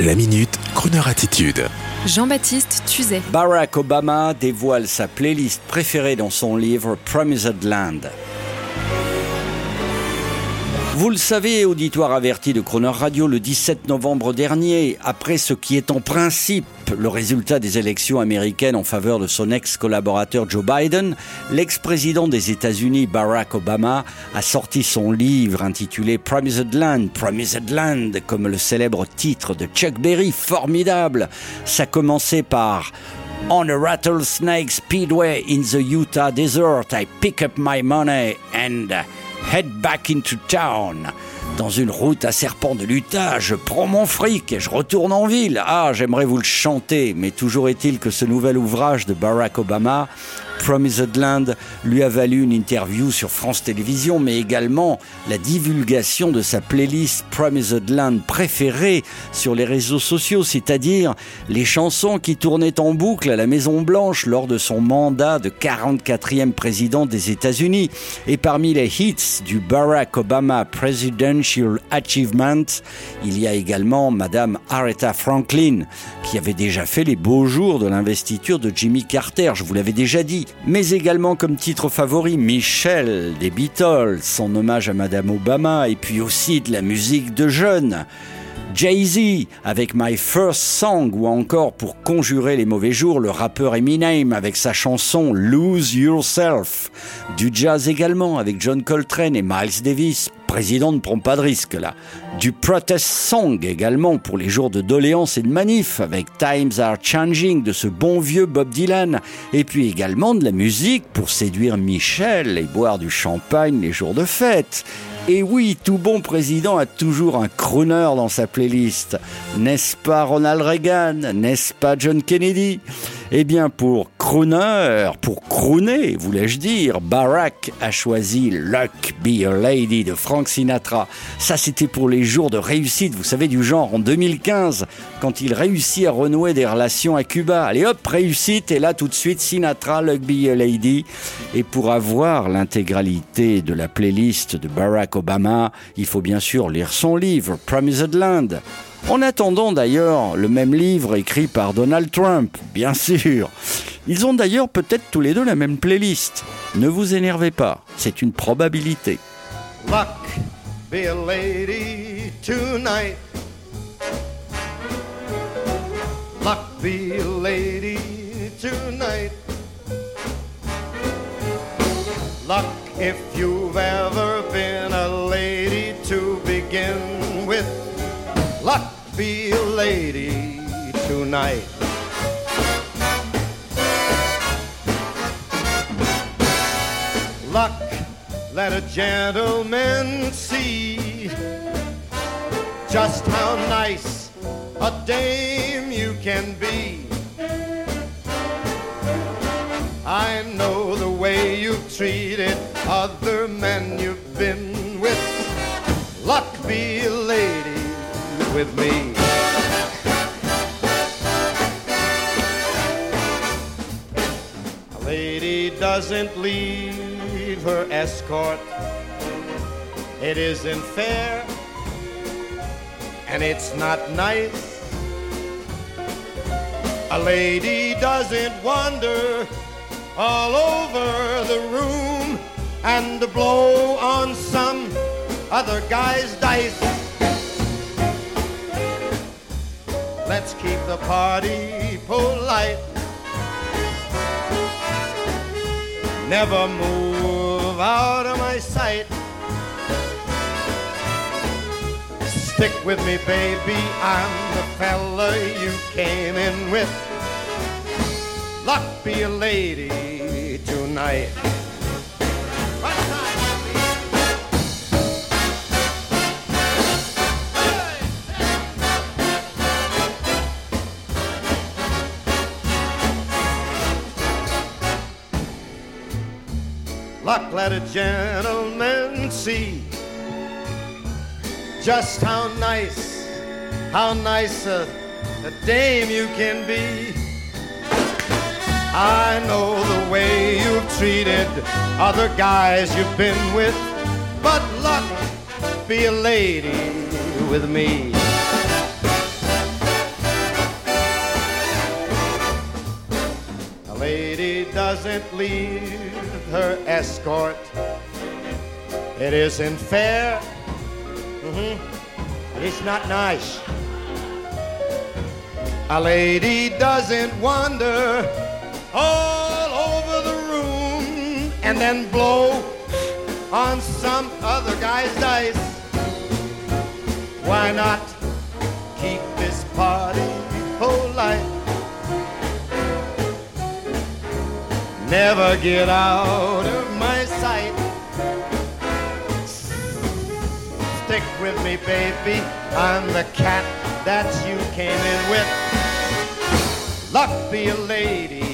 La minute, Kroneur attitude. Jean-Baptiste Tuzet. Barack Obama dévoile sa playlist préférée dans son livre Promised Land. Vous le savez, auditoire averti de Croner Radio, le 17 novembre dernier, après ce qui est en principe le résultat des élections américaines en faveur de son ex-collaborateur Joe Biden, l'ex-président des États-Unis Barack Obama a sorti son livre intitulé Promised Land, Promised Land, comme le célèbre titre de Chuck Berry, formidable. Ça commençait par On a rattlesnake speedway in the Utah desert, I pick up my money and Head back into town. Dans une route à serpent de l'Utah, je prends mon fric et je retourne en ville. Ah, j'aimerais vous le chanter, mais toujours est-il que ce nouvel ouvrage de Barack Obama Promised Land lui a valu une interview sur France Télévisions, mais également la divulgation de sa playlist Promised Land préférée sur les réseaux sociaux, c'est-à-dire les chansons qui tournaient en boucle à la Maison Blanche lors de son mandat de 44e président des États-Unis. Et parmi les hits du Barack Obama Presidential Achievement, il y a également Madame Aretha Franklin, qui avait déjà fait les beaux jours de l'investiture de Jimmy Carter, je vous l'avais déjà dit mais également comme titre favori Michel des Beatles, son hommage à Madame Obama, et puis aussi de la musique de jeunes. Jay-Z avec My First Song ou encore pour conjurer les mauvais jours, le rappeur Eminem avec sa chanson Lose Yourself. Du jazz également avec John Coltrane et Miles Davis président ne prend pas de risque là. Du protest song également pour les jours de doléances et de manifs avec Times Are Changing de ce bon vieux Bob Dylan. Et puis également de la musique pour séduire Michel et boire du champagne les jours de fête. Et oui, tout bon président a toujours un crooner dans sa playlist. N'est-ce pas Ronald Reagan? N'est-ce pas John Kennedy? Eh bien, pour crooner, pour crooner, voulais-je dire, Barack a choisi Luck Be a Lady de Frank Sinatra. Ça, c'était pour les jours de réussite, vous savez, du genre en 2015, quand il réussit à renouer des relations à Cuba. Allez hop, réussite, et là, tout de suite, Sinatra, Luck Be a Lady. Et pour avoir l'intégralité de la playlist de Barack Obama, il faut bien sûr lire son livre, Promised Land. En attendant d'ailleurs le même livre écrit par Donald Trump, bien sûr. Ils ont d'ailleurs peut-être tous les deux la même playlist. Ne vous énervez pas, c'est une probabilité. Luck, be a lady tonight. Luck, be a lady tonight. Luck, if you've ever been a lady to begin with. Luck be a lady tonight. Let a gentleman see just how nice a dame you can be. I know the way you've treated other men you've been with. Luck be a lady with me. A lady doesn't leave her escort. It isn't fair and it's not nice. A lady doesn't wander all over the room and blow on some other guy's dice. Let's keep the party polite. Never move out of my sight. Stick with me, baby. I'm the fella you came in with. Luck be a lady tonight. Luck let a gentleman see just how nice, how nice a, a dame you can be. I know the way you've treated other guys you've been with, but luck be a lady with me. Doesn't leave her escort. It isn't fair. Mm-hmm. It's not nice. A lady doesn't wander all over the room and then blow on some other guy's dice. Why not keep this party polite? Never get out of my sight. Stick with me, baby. I'm the cat that you came in with. Luck be a lady.